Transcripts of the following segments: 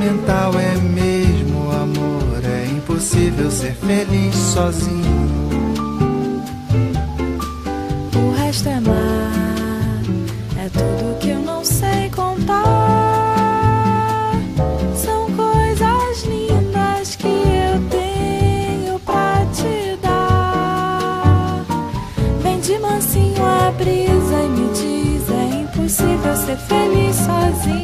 Fundamental é mesmo amor, é impossível ser feliz sozinho. O resto é mar, é tudo que eu não sei contar. São coisas lindas que eu tenho pra te dar. Vem de mansinho a brisa e me diz: é impossível ser feliz sozinho.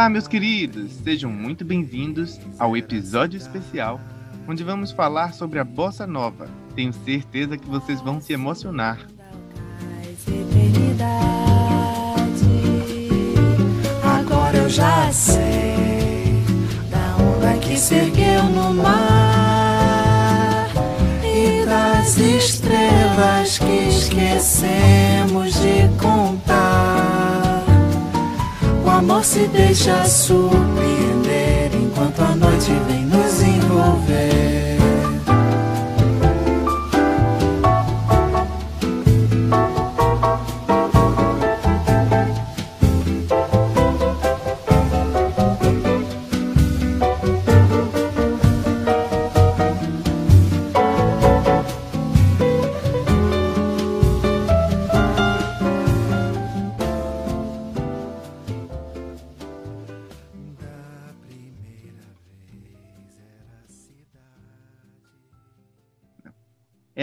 Olá, meus queridos! Sejam muito bem-vindos ao episódio especial onde vamos falar sobre a bossa nova. Tenho certeza que vocês vão se emocionar. Agora eu já sei da onda que no mar e das estrelas que esquecemos amor se deixa surpreender enquanto a noite vem nos envolver.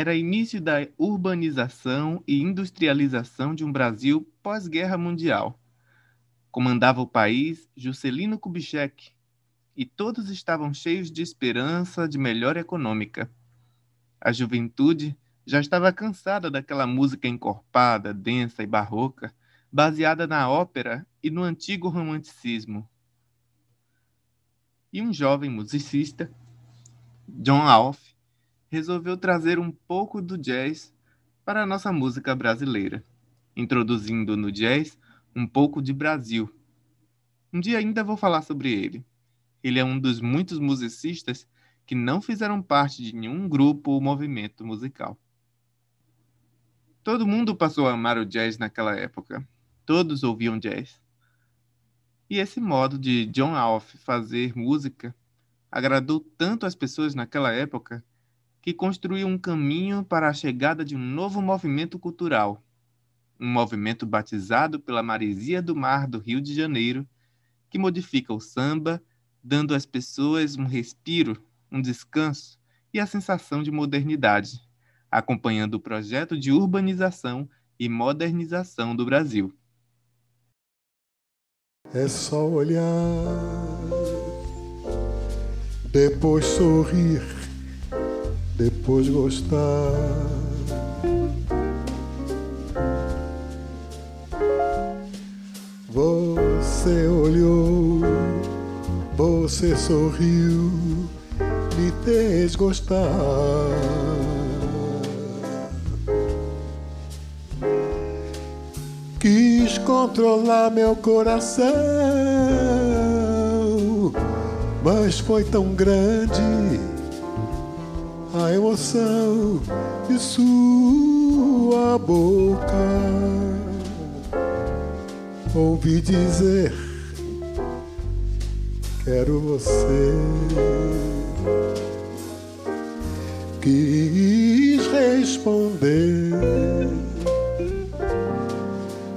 Era início da urbanização e industrialização de um Brasil pós-guerra mundial. Comandava o país Juscelino Kubitschek e todos estavam cheios de esperança de melhora econômica. A juventude já estava cansada daquela música encorpada, densa e barroca, baseada na ópera e no antigo romanticismo. E um jovem musicista, John Alf, resolveu trazer um pouco do jazz para a nossa música brasileira, introduzindo no jazz um pouco de Brasil. Um dia ainda vou falar sobre ele. Ele é um dos muitos musicistas que não fizeram parte de nenhum grupo ou movimento musical. Todo mundo passou a amar o jazz naquela época. Todos ouviam jazz. E esse modo de John Alf fazer música agradou tanto as pessoas naquela época que construiu um caminho para a chegada de um novo movimento cultural, um movimento batizado pela Maresia do Mar do Rio de Janeiro, que modifica o samba, dando às pessoas um respiro, um descanso e a sensação de modernidade, acompanhando o projeto de urbanização e modernização do Brasil. É só olhar, depois sorrir, depois gostar. Você olhou, você sorriu, me fez gostar. Quis controlar meu coração, mas foi tão grande a emoção de sua boca. Ouvi dizer: Quero você. Quis responder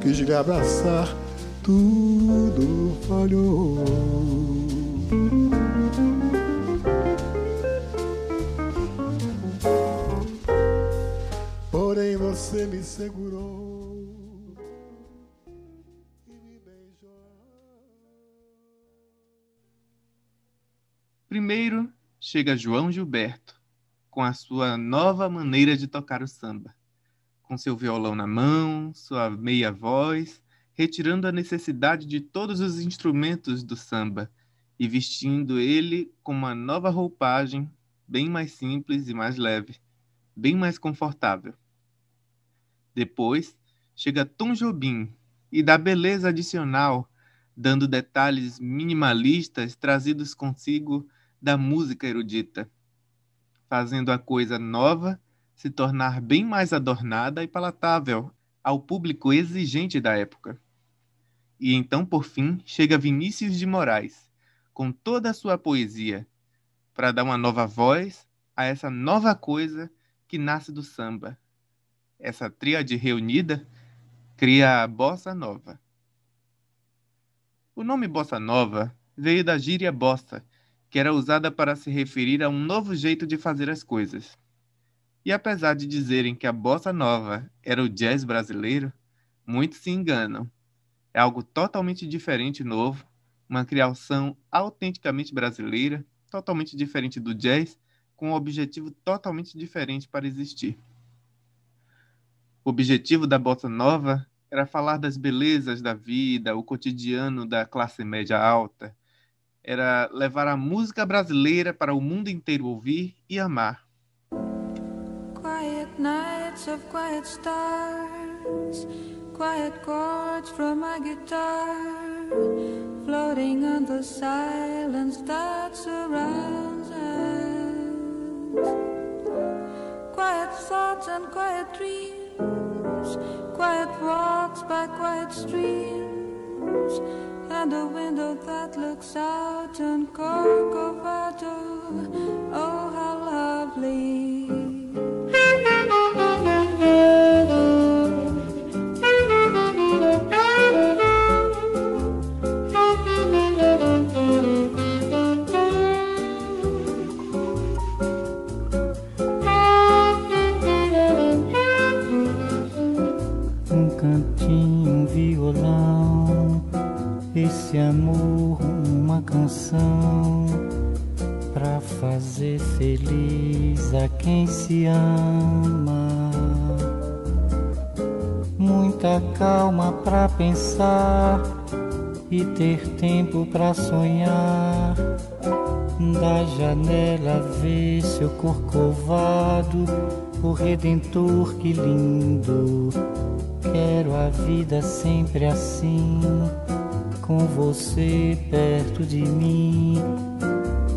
quis lhe abraçar, tudo falhou. Você me segurou e me beijou. Primeiro chega João Gilberto, com a sua nova maneira de tocar o samba, com seu violão na mão, sua meia voz, retirando a necessidade de todos os instrumentos do samba e vestindo ele com uma nova roupagem, bem mais simples e mais leve, bem mais confortável. Depois chega Tom Jobim e dá beleza adicional dando detalhes minimalistas trazidos consigo da música erudita, fazendo a coisa nova se tornar bem mais adornada e palatável ao público exigente da época. E então, por fim, chega Vinícius de Moraes, com toda a sua poesia, para dar uma nova voz a essa nova coisa que nasce do samba. Essa tríade reunida cria a bossa nova. O nome bossa nova veio da gíria bossa, que era usada para se referir a um novo jeito de fazer as coisas. E apesar de dizerem que a bossa nova era o jazz brasileiro, muitos se enganam. É algo totalmente diferente e novo, uma criação autenticamente brasileira, totalmente diferente do jazz, com um objetivo totalmente diferente para existir. O objetivo da bossa nova era falar das belezas da vida, o cotidiano da classe média alta. Era levar a música brasileira para o mundo inteiro ouvir e amar. Quiet nights of quiet stars, quiet chords from my guitar, floating on the silence that surrounds us. Quiet thoughts and quiet dreams, quiet walks by quiet streams, and a window that looks out on Corcovado. Oh, how lovely! Feliz a quem se ama. Muita calma pra pensar e ter tempo pra sonhar. Da janela ver seu corcovado, o redentor que lindo. Quero a vida sempre assim, com você perto de mim,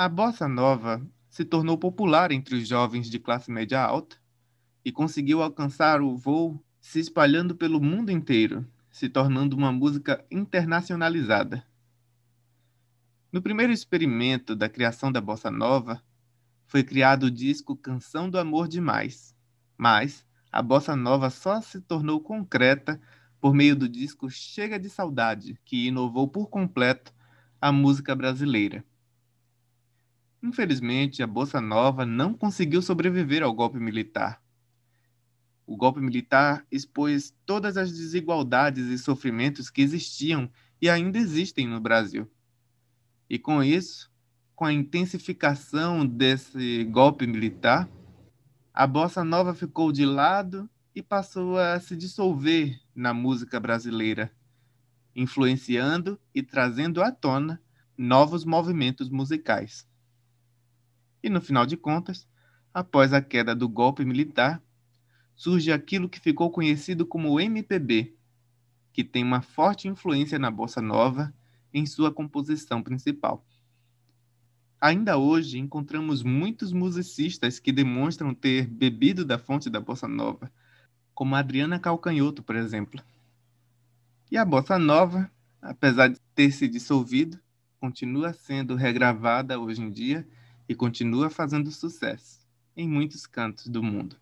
A bossa nova se tornou popular entre os jovens de classe média alta e conseguiu alcançar o voo se espalhando pelo mundo inteiro, se tornando uma música internacionalizada. No primeiro experimento da criação da bossa nova, foi criado o disco Canção do Amor Demais, mas a bossa nova só se tornou concreta por meio do disco Chega de Saudade, que inovou por completo a música brasileira. Infelizmente, a bossa nova não conseguiu sobreviver ao golpe militar. O golpe militar expôs todas as desigualdades e sofrimentos que existiam e ainda existem no Brasil. E com isso, com a intensificação desse golpe militar, a bossa nova ficou de lado e passou a se dissolver na música brasileira, influenciando e trazendo à tona novos movimentos musicais. E no final de contas, após a queda do golpe militar, surge aquilo que ficou conhecido como MPB, que tem uma forte influência na bossa nova em sua composição principal. Ainda hoje encontramos muitos musicistas que demonstram ter bebido da fonte da bossa nova, como Adriana Calcanhoto, por exemplo. E a bossa nova, apesar de ter se dissolvido, continua sendo regravada hoje em dia e continua fazendo sucesso em muitos cantos do mundo.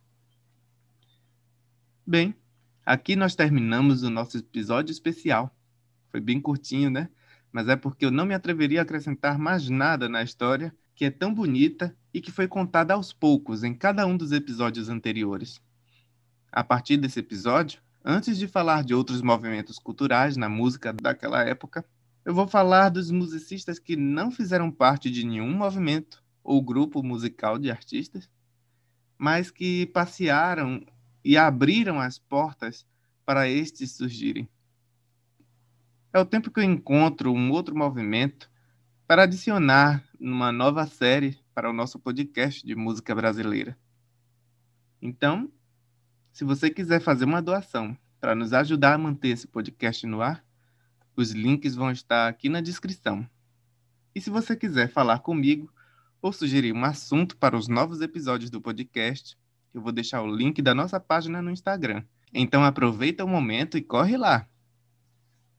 Bem, aqui nós terminamos o nosso episódio especial. Foi bem curtinho, né? Mas é porque eu não me atreveria a acrescentar mais nada na história que é tão bonita e que foi contada aos poucos em cada um dos episódios anteriores. A partir desse episódio, antes de falar de outros movimentos culturais na música daquela época, eu vou falar dos musicistas que não fizeram parte de nenhum movimento ou grupo musical de artistas, mas que passearam e abriram as portas para estes surgirem. É o tempo que eu encontro um outro movimento para adicionar numa nova série para o nosso podcast de música brasileira. Então, se você quiser fazer uma doação para nos ajudar a manter esse podcast no ar, os links vão estar aqui na descrição. E se você quiser falar comigo ou sugerir um assunto para os novos episódios do podcast, eu vou deixar o link da nossa página no Instagram. Então aproveita o momento e corre lá.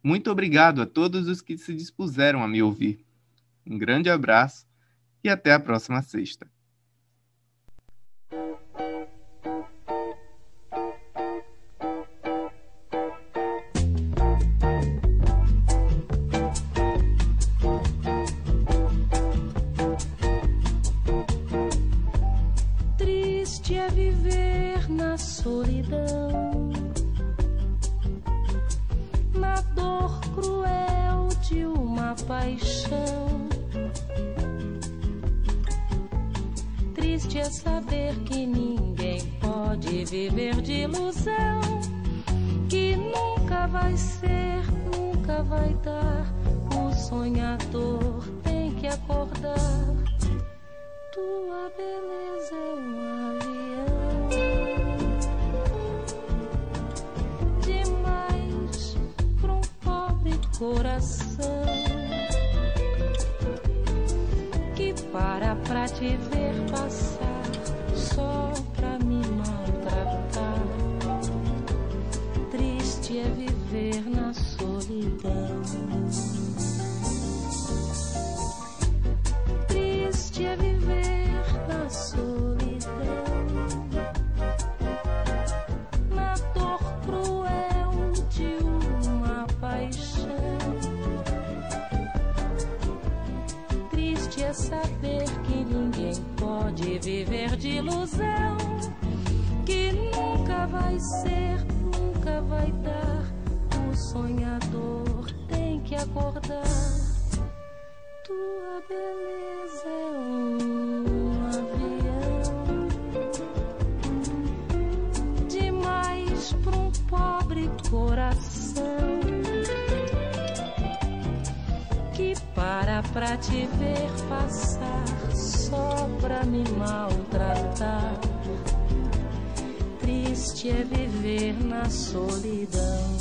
Muito obrigado a todos os que se dispuseram a me ouvir. Um grande abraço e até a próxima sexta. Triste é saber que ninguém pode viver de ilusão, que nunca vai ser, nunca vai dar. O sonhador tem que acordar. Tua beleza é um avião demais para um pobre coração pra te ver passar só pra me maltratar. Triste é viver na solidão. Triste é viver na solidão, na dor cruel de uma paixão. Triste é saber viver de ilusão, que nunca vai ser, nunca vai dar. O sonhador tem que acordar. Tua beleza é um avião demais para um pobre coração pra te ver passar só pra me maltratar. Triste é viver na solidão.